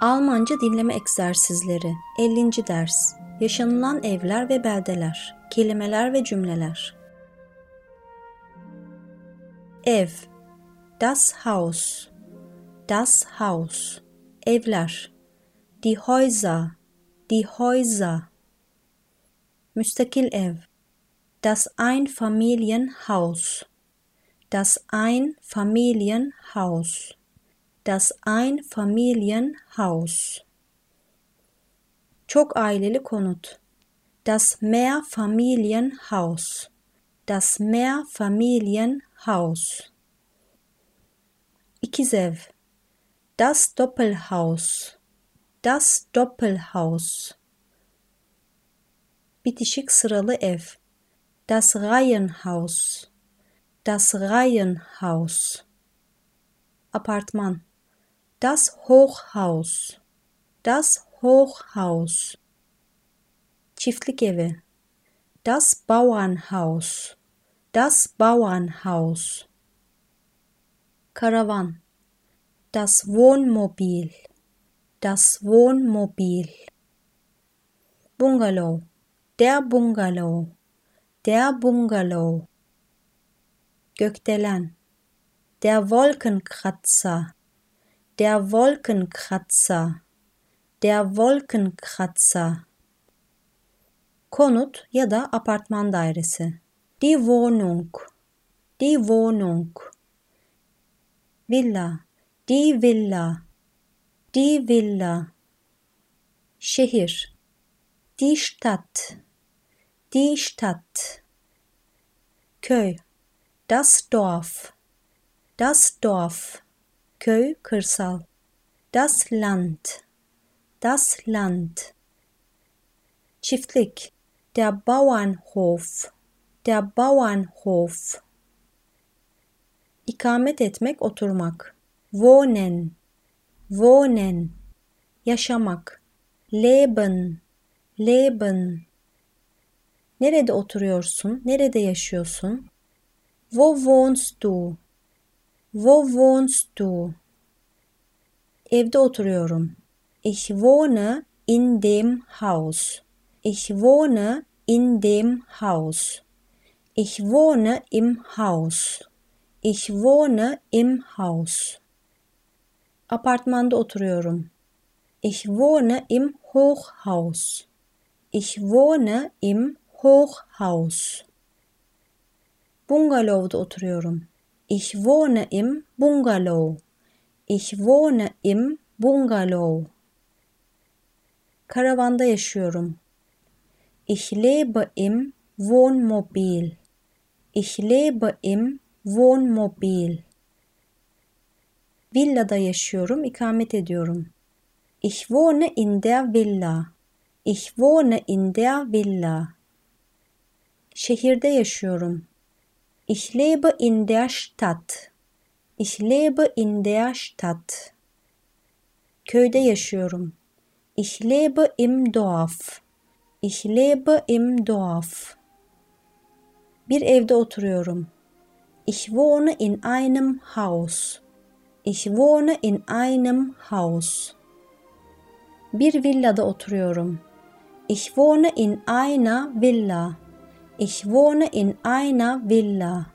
Almanca dinleme egzersizleri 50. ders Yaşanılan evler ve beldeler Kelimeler ve cümleler Ev Das Haus Das Haus Evler Die Häuser Die Häuser Müstakil ev Das Einfamilienhaus Das Einfamilienhaus Das Einfamilienhaus. Çok aileli konut. Das Mehrfamilienhaus. Das Mehrfamilienhaus. İkiz. Das Doppelhaus. Das Doppelhaus. Bitişik sıralı ev. Das Reihenhaus. Das Reihenhaus. Apartman das Hochhaus. Das Hochhaus. Çiftlik evi. Das Bauernhaus. Das Bauernhaus. Karawan. Das Wohnmobil. Das Wohnmobil. Bungalow. Der Bungalow. Der Bungalow. Gökdelen. Der Wolkenkratzer der Wolkenkratzer, der Wolkenkratzer. Konut ya da apartman dairesi. Die Wohnung, die Wohnung. Villa, die Villa, die Villa. Şehir, die Stadt, die Stadt. Köy, das Dorf, das Dorf. Köy, kırsal. Das Land, das Land. Çiftlik, der Bauernhof, der Bauernhof. İkamet etmek, oturmak. Wohnen, wohnen. Yaşamak. Leben, leben. Nerede oturuyorsun? Nerede yaşıyorsun? Wo wohnst du? Wo wohnst du? Evde oturuyorum. Ich wohne in dem Haus. Ich wohne in dem Haus. Ich wohne im Haus. Ich wohne im Haus. Apartmanda oturuyorum. Ich wohne im Hochhaus. Ich wohne im Hochhaus. Bungalovda oturuyorum. Ich wohne im Bungalow. Ich wohne im Bungalow. Karavanda yaşıyorum. Ich lebe im Wohnmobil. Ich lebe im Wohnmobil. Villada yaşıyorum, ikamet ediyorum. Ich wohne in der Villa. Ich wohne in der Villa. Şehirde yaşıyorum. Ich lebe in der Stadt. Ich lebe in der Stadt. Köyde yaşıyorum. Ich lebe im Dorf. Ich lebe im Dorf. Bir evde oturuyorum. Ich wohne in einem Haus. Ich wohne in einem Haus. Bir villada oturuyorum. Ich wohne in einer Villa. Ich wohne in einer Villa.